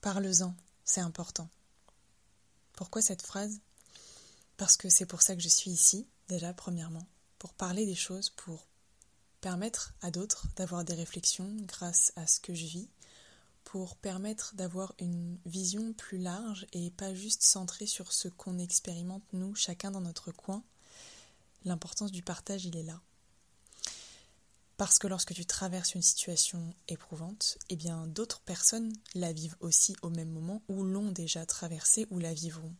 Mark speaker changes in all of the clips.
Speaker 1: parle-en, c'est important. Pourquoi cette phrase? Parce que c'est pour ça que je suis ici, déjà, premièrement, pour parler des choses, pour permettre à d'autres d'avoir des réflexions grâce à ce que je vis, pour permettre d'avoir une vision plus large et pas juste centrée sur ce qu'on expérimente nous, chacun dans notre coin. L'importance du partage, il est là. Parce que lorsque tu traverses une situation éprouvante, eh d'autres personnes la vivent aussi au même moment ou l'ont déjà traversée ou la vivront.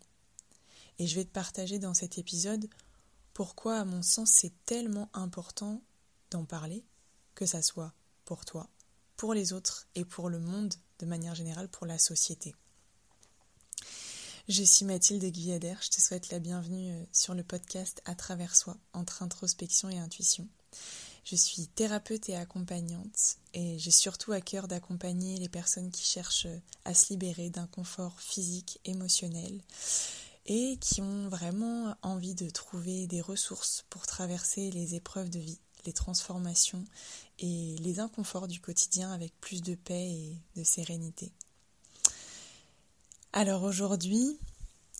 Speaker 1: Et je vais te partager dans cet épisode pourquoi à mon sens c'est tellement important d'en parler, que ça soit pour toi, pour les autres et pour le monde de manière générale, pour la société. Je suis Mathilde Guyader, je te souhaite la bienvenue euh, sur le podcast À travers soi, entre introspection et intuition. Je suis thérapeute et accompagnante et j'ai surtout à cœur d'accompagner les personnes qui cherchent euh, à se libérer d'un confort physique, émotionnel et qui ont vraiment envie de trouver des ressources pour traverser les épreuves de vie les transformations et les inconforts du quotidien avec plus de paix et de sérénité. Alors aujourd'hui,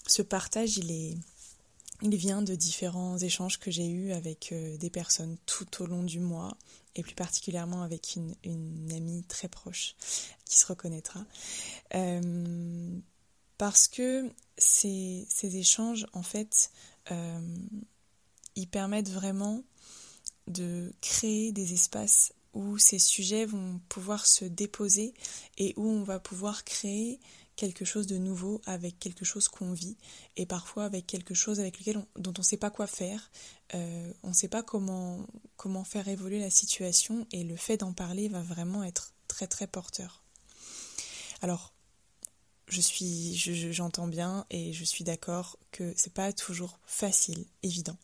Speaker 1: ce partage, il est il vient de différents échanges que j'ai eus avec euh, des personnes tout au long du mois et plus particulièrement avec une, amie très proche qui se reconnaîtra. Euh, parce que ces, échanges, en fait, euh, ils permettent vraiment de créer des espaces où ces sujets vont pouvoir se déposer et où on va pouvoir créer quelque chose de nouveau avec quelque chose qu'on vit et parfois avec quelque chose avec lequel dont on ne sait pas quoi faire, euh, on ne sait pas comment, comment faire évoluer la situation et le fait d'en parler va vraiment être très très porteur. Alors, je suis, j'entends bien et je suis d'accord que c'est pas toujours facile, évident,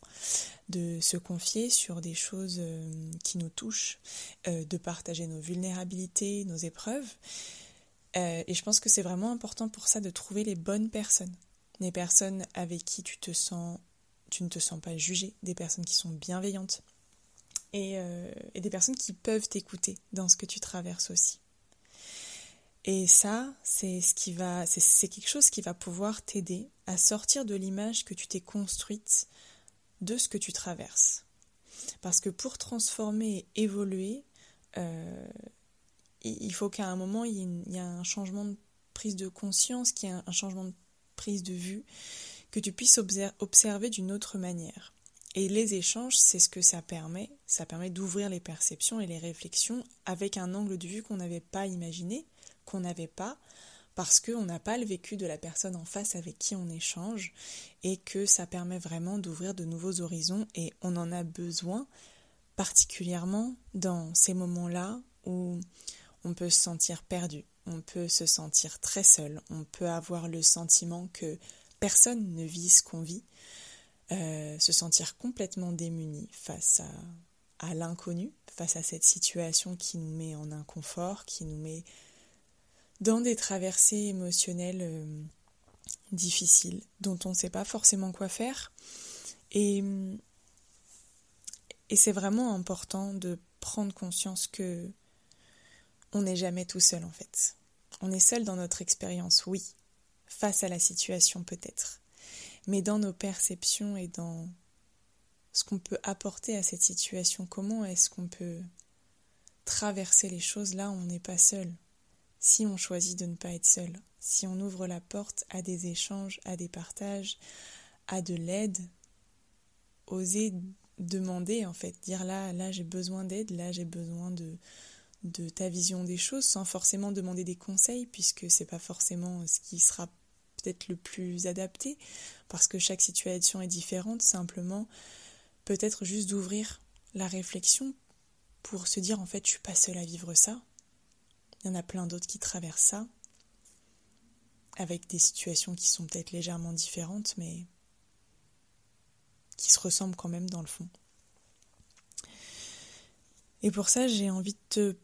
Speaker 1: de se confier sur des choses euh, qui nous touchent, euh, de partager nos vulnérabilités, nos épreuves. Euh, et je pense que c'est vraiment important pour ça de trouver les bonnes personnes, les personnes avec qui tu te sens, tu ne te sens pas jugé, des personnes qui sont bienveillantes et, et des personnes qui peuvent t'écouter dans ce que tu traverses aussi. Et ça, c'est ce qui va, c'est quelque chose qui va pouvoir t'aider à sortir de l'image que tu t'es construite de ce que tu traverses. Parce que pour transformer et évoluer, euh, il faut qu'à un moment, il y, ait un changement de prise de conscience, qu'il y ait un changement de prise de vue, que tu puisses observer d'une autre manière. Et les échanges, c'est ce que ça permet. Ça permet d'ouvrir les perceptions et les réflexions avec un angle de vue qu'on n'avait pas imaginé, qu'on n'avait pas parce qu'on n'a pas le vécu de la personne en face avec qui on échange et que ça permet vraiment d'ouvrir de nouveaux horizons et on en a besoin particulièrement dans ces moments-là où on peut se sentir perdu, on peut se sentir très seul, on peut avoir le sentiment que personne ne vit ce qu'on vit, euh, se sentir complètement démuni face à, l'inconnu, face à cette situation qui nous met en inconfort, qui nous met dans des traversées émotionnelles euh, difficiles dont on ne sait pas forcément quoi faire. Et c'est vraiment important de prendre conscience que on n'est jamais tout seul en fait. On est seul dans notre expérience, oui, face à la situation peut-être, mais dans nos perceptions et dans ce qu'on peut apporter à cette situation, comment est-ce qu'on peut traverser les choses là où on n'est pas seul? Si on choisit de ne pas être seul, si on ouvre la porte à des échanges, à des partages, à de l'aide, oser demander en fait, dire là, là j'ai besoin d'aide, là j'ai besoin de, de ta vision des choses, sans forcément demander des conseils, puisque c'est pas forcément ce qui sera peut-être le plus adapté, parce que chaque situation est différente, simplement peut-être juste d'ouvrir la réflexion pour se dire en fait je suis pas seule à vivre ça, il y en a plein d'autres qui traversent ça, avec des situations qui sont peut-être légèrement différentes, mais qui se ressemblent quand même dans le fond. Et pour ça, j'ai envie de te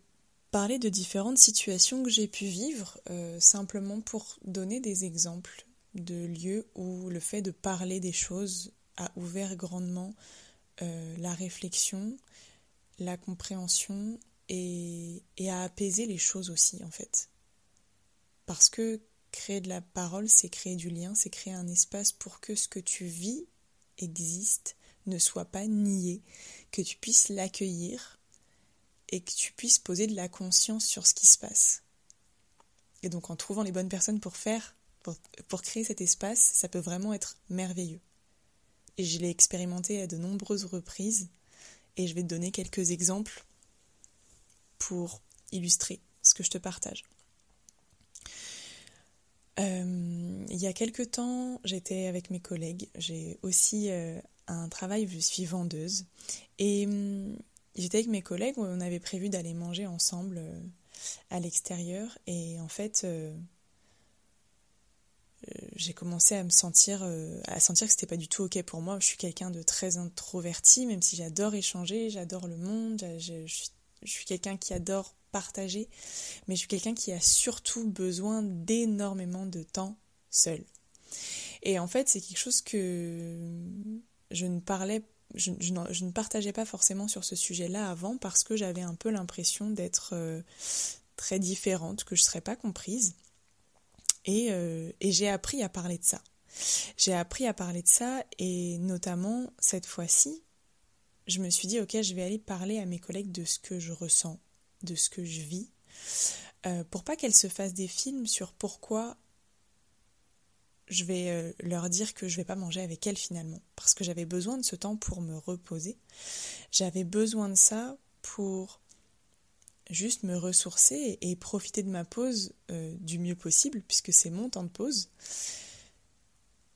Speaker 1: parler de différentes situations que j'ai pu vivre, euh, simplement pour donner des exemples de lieux où le fait de parler des choses a ouvert grandement euh, la réflexion, la compréhension et, à apaiser les choses aussi en fait. Parce que créer de la parole, c'est créer du lien, c'est créer un espace pour que ce que tu vis existe, ne soit pas nié, que tu puisses l'accueillir et que tu puisses poser de la conscience sur ce qui se passe. Et donc en trouvant les bonnes personnes pour faire, pour, créer cet espace, ça peut vraiment être merveilleux. Et je l'ai expérimenté à de nombreuses reprises et je vais te donner quelques exemples pour illustrer ce que je te partage. Euh, il y a quelque temps, j'étais avec mes collègues. J'ai aussi euh, un travail, je suis vendeuse. Et hum, j'étais avec mes collègues, on avait prévu d'aller manger ensemble euh, à l'extérieur. Et en fait, j'ai commencé à me sentir, à sentir que c'était pas du tout ok pour moi. Je suis quelqu'un de très introverti, même si j'adore échanger, j'adore le monde, je suis quelqu'un qui adore partager, mais je suis quelqu'un qui a surtout besoin d'énormément de temps seul. Et en fait, c'est quelque chose que je ne parlais, je, ne partageais pas forcément sur ce sujet-là avant parce que j'avais un peu l'impression d'être euh, très différente, que je ne serais pas comprise. Et, euh, et j'ai appris à parler de ça. J'ai appris à parler de ça et notamment cette fois-ci, je me suis dit, ok, je vais aller parler à mes collègues de ce que je ressens, de ce que je vis, euh, pour pas qu'elles se fassent des films sur pourquoi je vais euh, leur dire que je vais pas manger avec elles finalement, parce que j'avais besoin de ce temps pour me reposer. J'avais besoin de ça pour juste me ressourcer et profiter de ma pause euh, du mieux possible, puisque c'est mon temps de pause.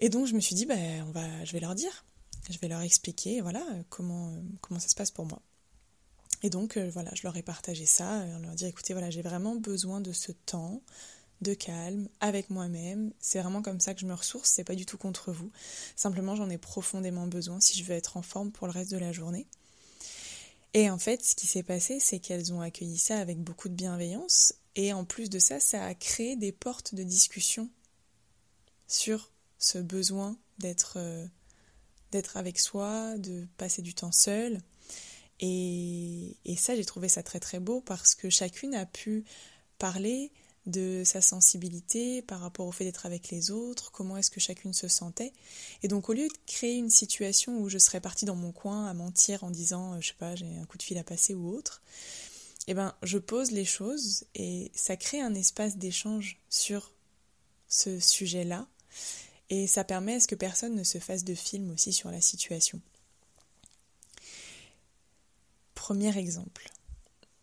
Speaker 1: Et donc je me suis dit, bah, on va, je vais leur dire, je vais leur expliquer, voilà, comment, comment ça se passe pour moi. Et donc, euh, voilà, je leur ai partagé ça, on leur dit, écoutez, voilà, j'ai vraiment besoin de ce temps de calme avec moi-même. C'est vraiment comme ça que je me ressource, c'est pas du tout contre vous. Simplement, j'en ai profondément besoin si je veux être en forme pour le reste de la journée. Et en fait, ce qui s'est passé, c'est qu'elles ont accueilli ça avec beaucoup de bienveillance. Et en plus de ça, ça a créé des portes de discussion sur ce besoin d'être euh, d'être avec soi, de passer du temps seul. Et, ça, j'ai trouvé ça très très beau parce que chacune a pu parler de sa sensibilité par rapport au fait d'être avec les autres, comment est-ce que chacune se sentait. Et donc au lieu de créer une situation où je serais partie dans mon coin à mentir en disant, euh, je sais pas, j'ai un coup de fil à passer ou autre, eh ben je pose les choses et ça crée un espace d'échange sur ce sujet-là et ça permet à ce que personne ne se fasse de film aussi sur la situation. Premier exemple.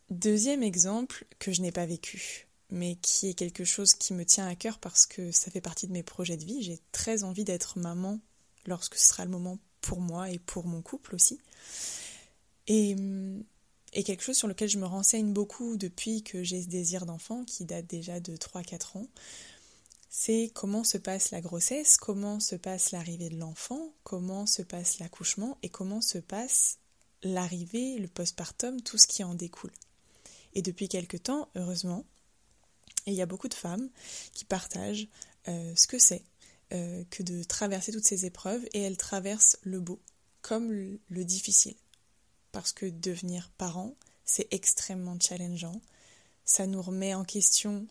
Speaker 1: Deuxième exemple que je n'ai pas vécu, mais qui est quelque chose qui me tient à cœur parce que ça fait partie de mes projets de vie. J'ai très envie d'être maman lorsque ce sera le moment pour moi et pour mon couple aussi. Et, quelque chose sur lequel je me renseigne beaucoup depuis que j'ai ce désir d'enfant, qui date déjà de 3-4 ans, c'est comment se passe la grossesse, comment se passe l'arrivée de l'enfant, comment se passe l'accouchement et comment se passe l'arrivée, le postpartum, tout ce qui en découle. Et depuis quelque temps, heureusement, il y a beaucoup de femmes qui partagent euh, ce que c'est euh, que de traverser toutes ces épreuves et elles traversent le beau comme le, difficile. Parce que devenir parent, c'est extrêmement challengeant. Ça nous remet en question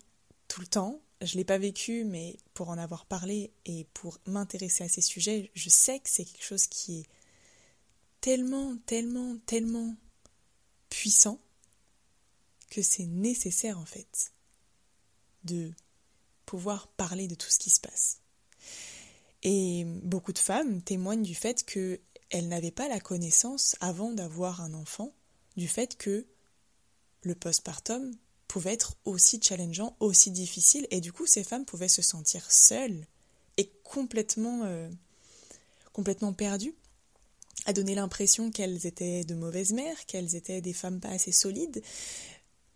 Speaker 1: tout le temps. Je ne l'ai pas vécu, mais pour en avoir parlé et pour m'intéresser à ces sujets, je sais que c'est quelque chose qui est tellement, tellement, tellement puissant que c'est nécessaire en fait de pouvoir parler de tout ce qui se passe. Et beaucoup de femmes témoignent du fait qu'elles n'avaient pas la connaissance avant d'avoir un enfant, du fait que le postpartum pouvait être aussi challengeant, aussi difficile, et du coup ces femmes pouvaient se sentir seules et complètement, euh, complètement perdues a donné l'impression qu'elles étaient de mauvaises mères, qu'elles étaient des femmes pas assez solides,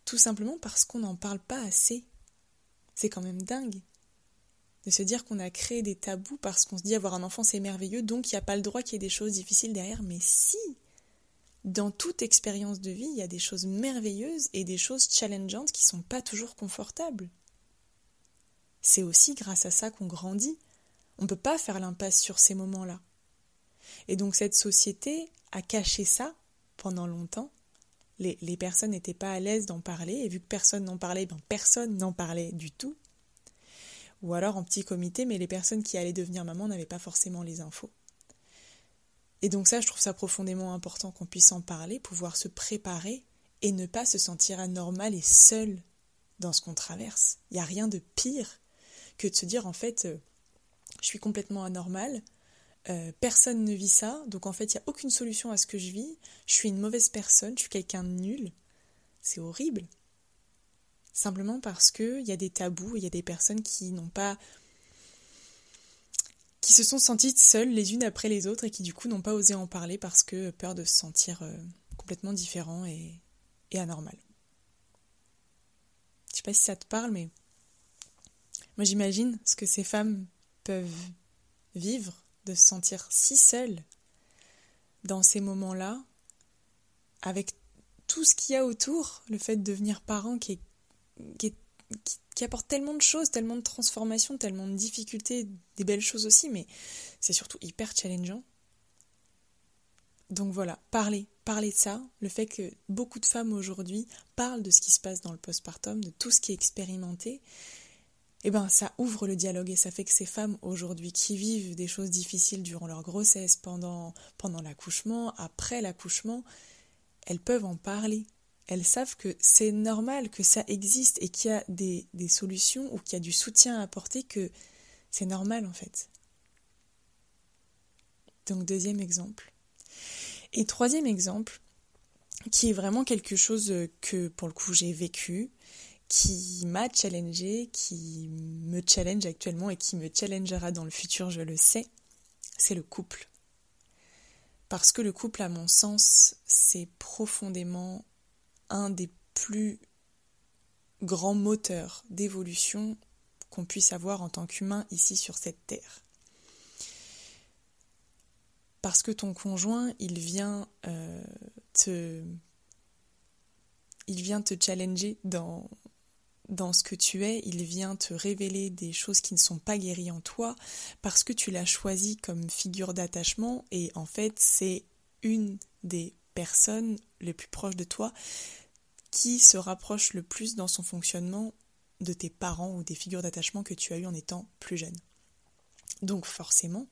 Speaker 1: tout simplement parce qu'on n'en parle pas assez. C'est quand même dingue de se dire qu'on a créé des tabous parce qu'on se dit avoir un enfant c'est merveilleux, donc il n'y a pas le droit qu'il y ait des choses difficiles derrière, mais si dans toute expérience de vie, il y a des choses merveilleuses et des choses challengeantes qui sont pas toujours confortables. C'est aussi grâce à ça qu'on grandit. On ne peut pas faire l'impasse sur ces moments-là. Et donc cette société a caché ça pendant longtemps. Les, personnes n'étaient pas à l'aise d'en parler, et vu que personne n'en parlait, ben personne n'en parlait du tout. ou alors en petit comité, mais les personnes qui allaient devenir maman n'avaient pas forcément les infos. Et donc ça, je trouve ça profondément important qu'on puisse en parler, pouvoir se préparer et ne pas se sentir anormal et seul dans ce qu'on traverse. Il n'y a rien de pire que de se dire en fait, euh, je suis complètement anormal, euh, personne ne vit ça, donc en fait il n'y a aucune solution à ce que je vis, je suis une mauvaise personne, je suis quelqu'un de nul. C'est horrible. Simplement parce qu'il y a des tabous, il y a des personnes qui n'ont pas qui se sont senties seules les unes après les autres et qui du coup n'ont pas osé en parler parce que peur de se sentir euh, complètement différent et, anormal. Je sais pas si ça te parle, mais moi j'imagine ce que ces femmes peuvent vivre, de se sentir si seules dans ces moments-là, avec tout ce qu'il y a autour, le fait de devenir parent qui, qui, qui, apporte tellement de choses, tellement de transformations, tellement de difficultés, des belles choses aussi, mais c'est surtout hyper challengeant. Donc voilà, parler, parler de ça, le fait que beaucoup de femmes aujourd'hui parlent de ce qui se passe dans le postpartum, de tout ce qui est expérimenté, eh ben ça ouvre le dialogue et ça fait que ces femmes aujourd'hui qui vivent des choses difficiles durant leur grossesse, pendant, pendant l'accouchement, après l'accouchement, elles peuvent en parler. Elles savent que c'est normal, que ça existe et qu'il y a des, des solutions ou qu'il y a du soutien à apporter, que c'est normal en fait. Donc deuxième exemple. Et troisième exemple, qui est vraiment quelque chose que pour le coup j'ai vécu, qui m'a challengé, qui me challenge actuellement et qui me challengera dans le futur, je le sais, c'est le couple. Parce que le couple, à mon sens, c'est profondément un des plus grands moteurs d'évolution qu'on puisse avoir en tant qu'humain ici sur cette terre. Parce que ton conjoint, il vient euh, te. Il vient te challenger dans, dans ce que tu es, il vient te révéler des choses qui ne sont pas guéries en toi parce que tu l'as choisi comme figure d'attachement et en fait c'est une des personnes les plus proches de toi qui se rapproche le plus dans son fonctionnement de tes parents ou des figures d'attachement que tu as eues en étant plus jeune. Donc forcément,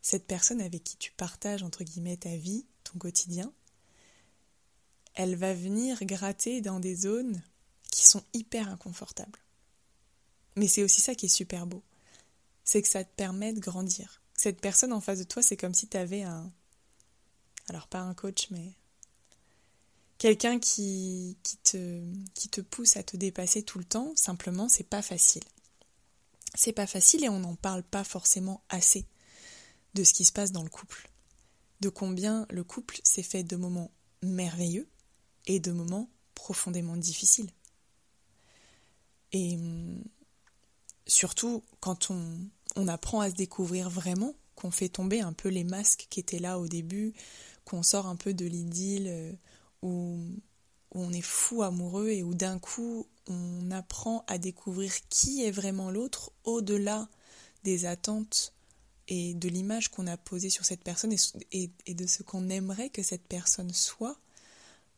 Speaker 1: cette personne avec qui tu partages entre guillemets ta vie, ton quotidien, elle va venir gratter dans des zones qui sont hyper inconfortables. Mais c'est aussi ça qui est super beau. C'est que ça te permet de grandir. Cette personne en face de toi, c'est comme si tu avais un... Alors pas un coach, mais quelqu'un qui, qui, te, qui te pousse à te dépasser tout le temps. Simplement, c'est pas facile. C'est pas facile et on n'en parle pas forcément assez de ce qui se passe dans le couple. De combien le couple s'est fait de moments merveilleux et de moments profondément difficiles. Et hum, surtout, quand on, apprend à se découvrir vraiment, qu'on fait tomber un peu les masques qui étaient là au début, qu'on sort un peu de l'idylle euh, où, on est fou amoureux et où d'un coup on apprend à découvrir qui est vraiment l'autre au-delà des attentes et de l'image qu'on a posée sur cette personne et de ce qu'on aimerait que cette personne soit,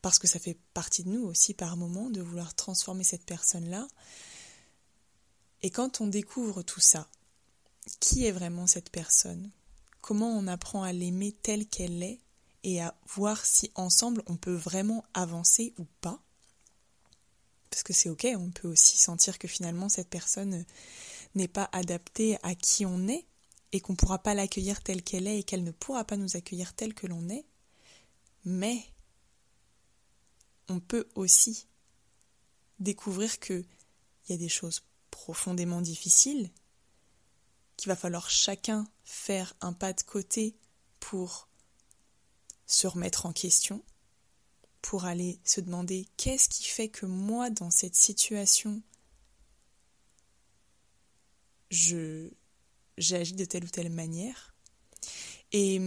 Speaker 1: parce que ça fait partie de nous aussi par moment de vouloir transformer cette personne-là, et quand on découvre tout ça, qui est vraiment cette personne? Comment on apprend à l'aimer telle qu'elle est et à voir si ensemble on peut vraiment avancer ou pas? Parce que c'est ok, on peut aussi sentir que finalement cette personne n'est pas adaptée à qui on est et qu'on ne pourra pas l'accueillir telle qu'elle est et qu'elle ne pourra pas nous accueillir telle que l'on est. Mais on peut aussi découvrir qu'il y a des choses profondément difficile, qu'il va falloir chacun faire un pas de côté pour se remettre en question, pour aller se demander qu'est-ce qui fait que moi, dans cette situation, je j'agis de telle ou telle manière. Et,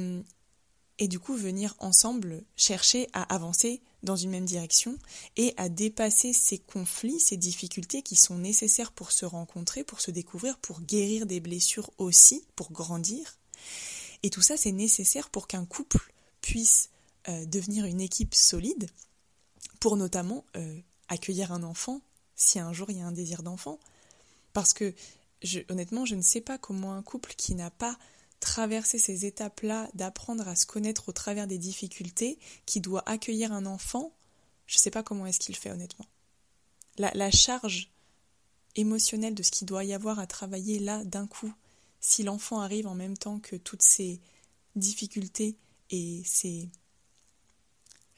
Speaker 1: et du coup, venir ensemble chercher à avancer dans une même direction et à dépasser ces conflits, ces difficultés qui sont nécessaires pour se rencontrer, pour se découvrir, pour guérir des blessures aussi, pour grandir. Et tout ça, c'est nécessaire pour qu'un couple puisse euh, devenir une équipe solide, pour notamment euh, accueillir un enfant si un jour il y a un désir d'enfant. Parce que honnêtement, je ne sais pas comment un couple qui n'a pas traversé ces étapes-là, d'apprendre à se connaître au travers des difficultés, qui doit accueillir un enfant, je ne sais pas comment est-ce qu'il fait honnêtement. La, charge émotionnelle de ce qu'il doit y avoir à travailler là d'un coup, si l'enfant arrive en même temps que toutes ces difficultés et ces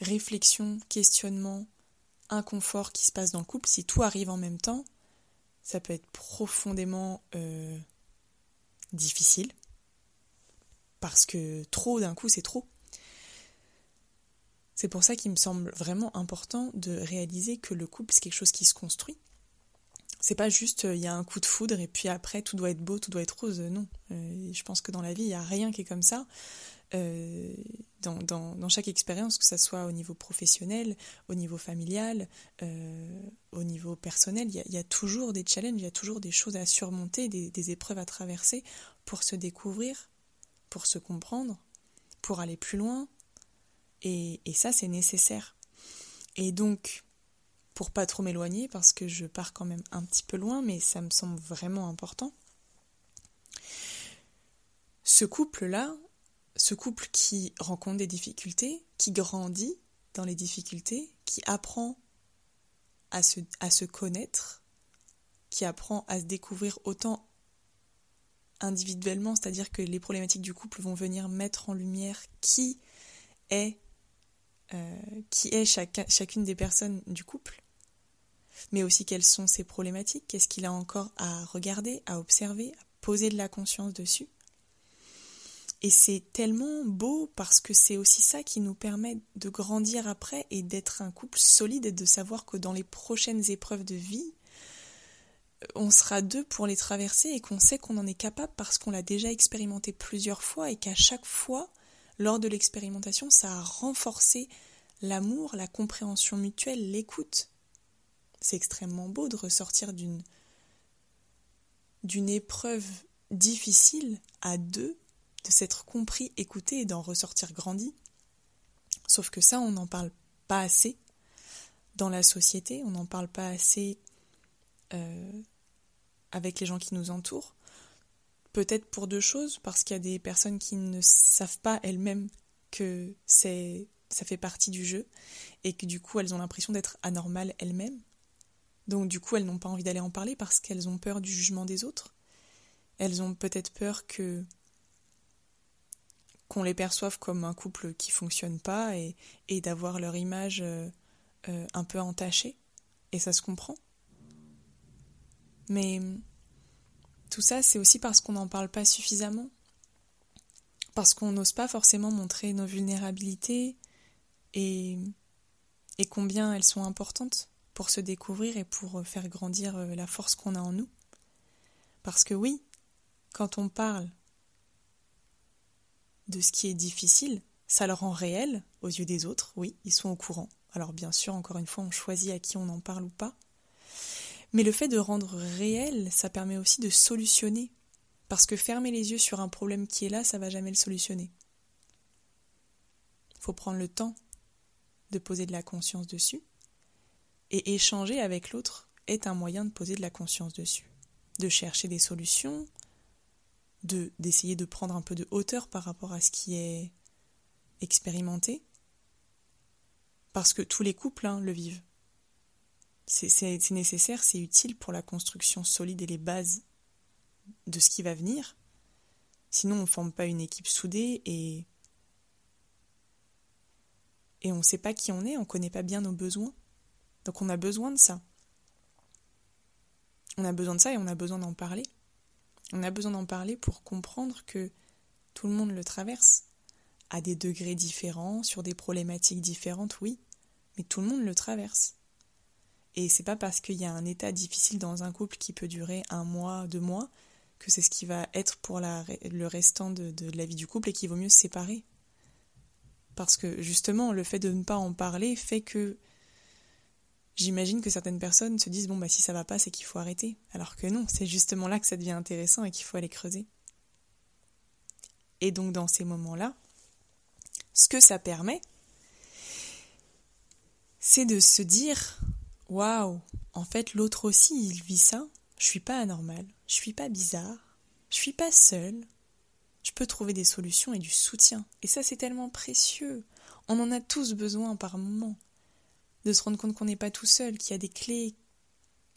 Speaker 1: réflexions, questionnements, inconfort qui se passe dans le couple, si tout arrive en même temps, ça peut être profondément euh, difficile. Parce que trop d'un coup, c'est trop. C'est pour ça qu'il me semble vraiment important de réaliser que le couple, c'est quelque chose qui se construit. C'est pas juste euh, il y a un coup de foudre et puis après tout doit être beau, tout doit être rose. Non. Euh, je pense que dans la vie, il n'y a rien qui est comme ça. Euh, dans, dans, chaque expérience, que ce soit au niveau professionnel, au niveau familial, au niveau personnel, il y, a, toujours des challenges, il y a toujours des choses à surmonter, des, épreuves à traverser pour se découvrir, pour se comprendre, pour aller plus loin. Et, ça, c'est nécessaire. Et donc, pour pas trop m'éloigner, parce que je pars quand même un petit peu loin, mais ça me semble vraiment important. Ce couple-là, ce couple qui rencontre des difficultés, qui grandit dans les difficultés, qui apprend à se connaître, qui apprend à se découvrir autant individuellement, c'est-à-dire que les problématiques du couple vont venir mettre en lumière qui est, euh, qui est chacune des personnes du couple, mais aussi quelles sont ses problématiques, qu'est-ce qu'il a encore à regarder, à observer, à poser de la conscience dessus. Et c'est tellement beau parce que c'est aussi ça qui nous permet de grandir après et d'être un couple solide et de savoir que dans les prochaines épreuves de vie, on sera deux pour les traverser et qu'on sait qu'on en est capable parce qu'on l'a déjà expérimenté plusieurs fois et qu'à chaque fois, lors de l'expérimentation, ça a renforcé l'amour, la compréhension mutuelle, l'écoute. C'est extrêmement beau de ressortir d'une d'une épreuve difficile à deux de s'être compris, écouté et d'en ressortir grandi. Sauf que ça, on n'en parle pas assez dans la société, on n'en parle pas assez euh, avec les gens qui nous entourent. Peut-être pour deux choses, parce qu'il y a des personnes qui ne savent pas elles-mêmes que c'est ça fait partie du jeu et que du coup elles ont l'impression d'être anormales elles-mêmes. Donc du coup elles n'ont pas envie d'aller en parler parce qu'elles ont peur du jugement des autres. Elles ont peut-être peur que qu'on les perçoive comme un couple qui fonctionne pas et, d'avoir leur image euh, euh, un peu entachée. Et ça se comprend. Mais tout ça, c'est aussi parce qu'on n'en parle pas suffisamment. Parce qu'on n'ose pas forcément montrer nos vulnérabilités et, combien elles sont importantes pour se découvrir et pour faire grandir euh, la force qu'on a en nous. Parce que oui, quand on parle de ce qui est difficile, ça le rend réel aux yeux des autres, oui, ils sont au courant. Alors bien sûr, encore une fois, on choisit à qui on en parle ou pas. Mais le fait de rendre réel, ça permet aussi de solutionner. Parce que fermer les yeux sur un problème qui est là, ça va jamais le solutionner. Il faut prendre le temps de poser de la conscience dessus. Et échanger avec l'autre est un moyen de poser de la conscience dessus. De chercher des solutions, de d'essayer de prendre un peu de hauteur par rapport à ce qui est expérimenté, parce que tous les couples hein, le vivent. C'est nécessaire, c'est utile pour la construction solide et les bases de ce qui va venir. Sinon, on ne forme pas une équipe soudée et on ne sait pas qui on est, on ne connaît pas bien nos besoins. Donc on a besoin de ça. On a besoin de ça et on a besoin d'en parler. On a besoin d'en parler pour comprendre que tout le monde le traverse, à des degrés différents, sur des problématiques différentes, oui, mais tout le monde le traverse. Et c'est pas parce qu'il y a un état difficile dans un couple qui peut durer un mois, deux mois, que c'est ce qui va être pour le restant de, de la vie du couple et qu'il vaut mieux se séparer. Parce que justement, le fait de ne pas en parler fait que J'imagine que certaines personnes se disent bon bah si ça va pas c'est qu'il faut arrêter, alors que non, c'est justement là que ça devient intéressant et qu'il faut aller creuser. Et donc dans ces moments-là, ce que ça permet, c'est de se dire waouh, en fait l'autre aussi il vit ça, je suis pas anormal, je suis pas bizarre, je suis pas seule. Je peux trouver des solutions et du soutien. Et ça, c'est tellement précieux. On en a tous besoin par moment. De se rendre compte qu'on n'est pas tout seul, qu'il y a des clés,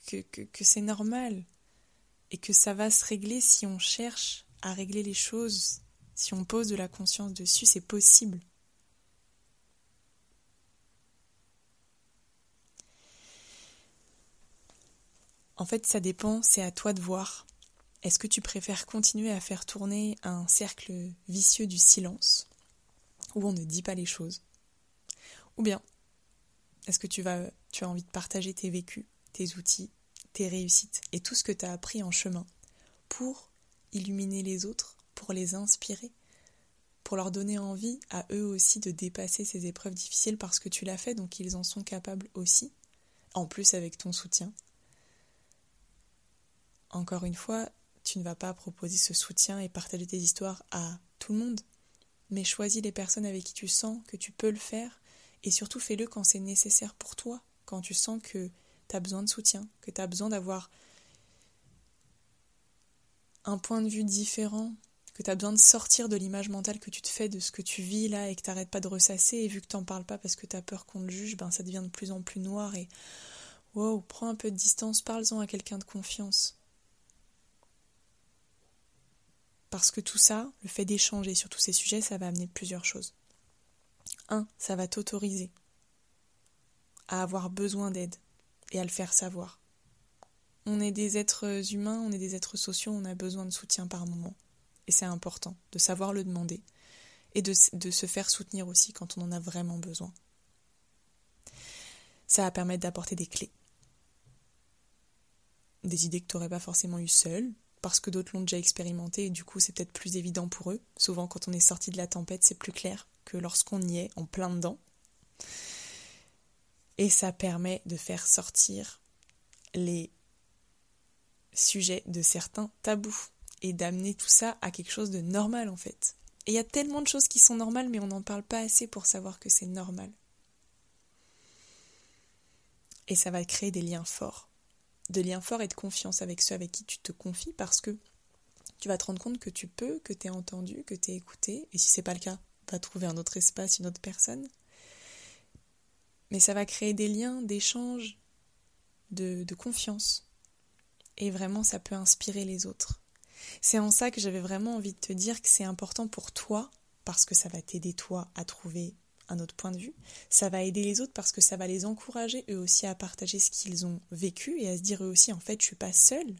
Speaker 1: que, que, que c'est normal. Et que ça va se régler si on cherche à régler les choses, si on pose de la conscience dessus, c'est possible. En fait, ça dépend, c'est à toi de voir. Est-ce que tu préfères continuer à faire tourner un cercle vicieux du silence, où on ne dit pas les choses Ou bien, est-ce que tu, vas, tu as envie de partager tes vécus, tes outils, tes réussites et tout ce que tu as appris en chemin pour illuminer les autres, pour les inspirer, pour leur donner envie à eux aussi de dépasser ces épreuves difficiles parce que tu l'as fait, donc ils en sont capables aussi, en plus avec ton soutien? Encore une fois, tu ne vas pas proposer ce soutien et partager tes histoires à tout le monde, mais choisis les personnes avec qui tu sens que tu peux le faire et surtout fais-le quand c'est nécessaire pour toi, quand tu sens que tu as besoin de soutien, que tu as besoin d'avoir un point de vue différent, que tu as besoin de sortir de l'image mentale que tu te fais de ce que tu vis là et que tu n'arrêtes pas de ressasser et vu que tu n'en parles pas parce que tu as peur qu'on le juge, ben ça devient de plus en plus noir et wow, prends un peu de distance, parle-en à quelqu'un de confiance. Parce que tout ça, le fait d'échanger sur tous ces sujets, ça va amener plusieurs choses. Un, ça va t'autoriser à avoir besoin d'aide et à le faire savoir. On est des êtres humains, on est des êtres sociaux, on a besoin de soutien par moment. Et c'est important de savoir le demander et de, se faire soutenir aussi quand on en a vraiment besoin. Ça va permettre d'apporter des clés. Des idées que tu n'aurais pas forcément eues seul, parce que d'autres l'ont déjà expérimenté et du coup c'est peut-être plus évident pour eux. Souvent quand on est sorti de la tempête c'est plus clair que lorsqu'on y est en plein dedans. Et ça permet de faire sortir les sujets de certains tabous et d'amener tout ça à quelque chose de normal en fait. Et il y a tellement de choses qui sont normales mais on n'en parle pas assez pour savoir que c'est normal. Et ça va créer des liens forts de lien fort et de confiance avec ceux avec qui tu te confies parce que tu vas te rendre compte que tu peux, que tu es entendu, que tu es écouté. Et si c'est pas le cas, va trouver un autre espace, une autre personne. Mais ça va créer des liens d'échange, de, de confiance. Et vraiment, ça peut inspirer les autres. C'est en ça que j'avais vraiment envie de te dire que c'est important pour toi, parce que ça va t'aider toi à trouver un autre point de vue, ça va aider les autres parce que ça va les encourager eux aussi à partager ce qu'ils ont vécu et à se dire eux aussi en fait je suis pas seule.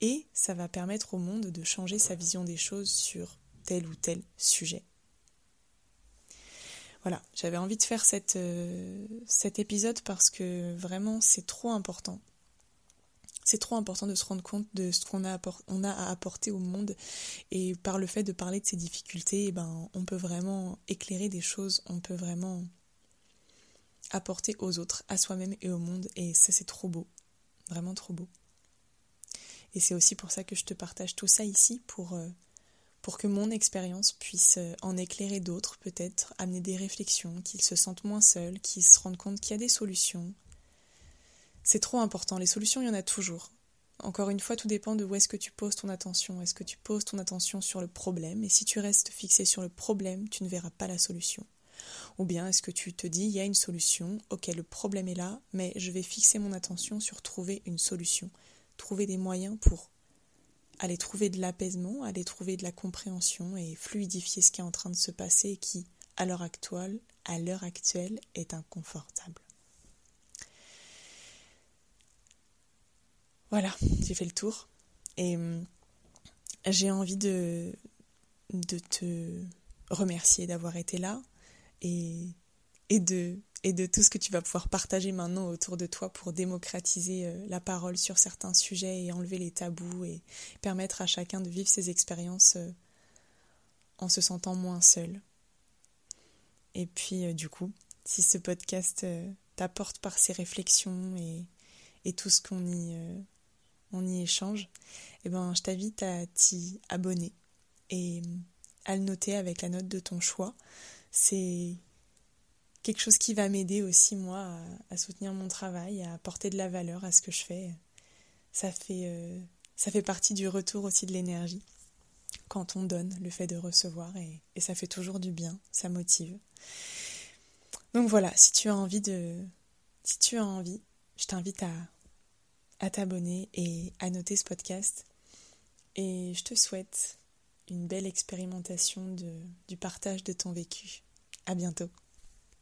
Speaker 1: Et ça va permettre au monde de changer sa vision des choses sur tel ou tel sujet. Voilà, j'avais envie de faire cette, euh, cet épisode parce que vraiment c'est trop important c'est trop important de se rendre compte de ce qu'on a, à apporter au monde. Et par le fait de parler de ces difficultés, eh ben, on peut vraiment éclairer des choses, on peut vraiment apporter aux autres, à soi-même et au monde. Et ça, c'est trop beau. Vraiment trop beau. Et c'est aussi pour ça que je te partage tout ça ici, pour, euh, que mon expérience puisse euh, en éclairer d'autres, peut-être, amener des réflexions, qu'ils se sentent moins seuls, qu'ils se rendent compte qu'il y a des solutions, c'est trop important. Les solutions, il y en a toujours. Encore une fois, tout dépend de où est-ce que tu poses ton attention. Est-ce que tu poses ton attention sur le problème? Et si tu restes fixé sur le problème, tu ne verras pas la solution. Ou bien est-ce que tu te dis, il y a une solution, ok, le problème est là, mais je vais fixer mon attention sur trouver une solution, trouver des moyens pour aller trouver de l'apaisement, aller trouver de la compréhension et fluidifier ce qui est en train de se passer et qui, à l'heure actuelle, à l'heure actuelle, est inconfortable. Voilà, j'ai fait le tour. Et hum, j'ai envie de, te remercier d'avoir été là et, de, et de tout ce que tu vas pouvoir partager maintenant autour de toi pour démocratiser euh, la parole sur certains sujets et enlever les tabous et permettre à chacun de vivre ses expériences euh, en se sentant moins seul. Et puis, euh, du coup, si ce podcast t'apporte par ses réflexions et tout ce qu'on y on y échange, eh ben, je t'invite à t'y abonner et à le noter avec la note de ton choix. C'est quelque chose qui va m'aider aussi, moi, à, soutenir mon travail, à apporter de la valeur à ce que je fais. ça fait, euh, ça fait partie du retour aussi de l'énergie quand on donne, le fait de recevoir, et, et, ça fait toujours du bien, ça motive. Donc voilà, si tu as envie de, si tu as envie, je t'invite à, à t'abonner et à noter ce podcast. Et je te souhaite une belle expérimentation du partage de ton vécu. À bientôt.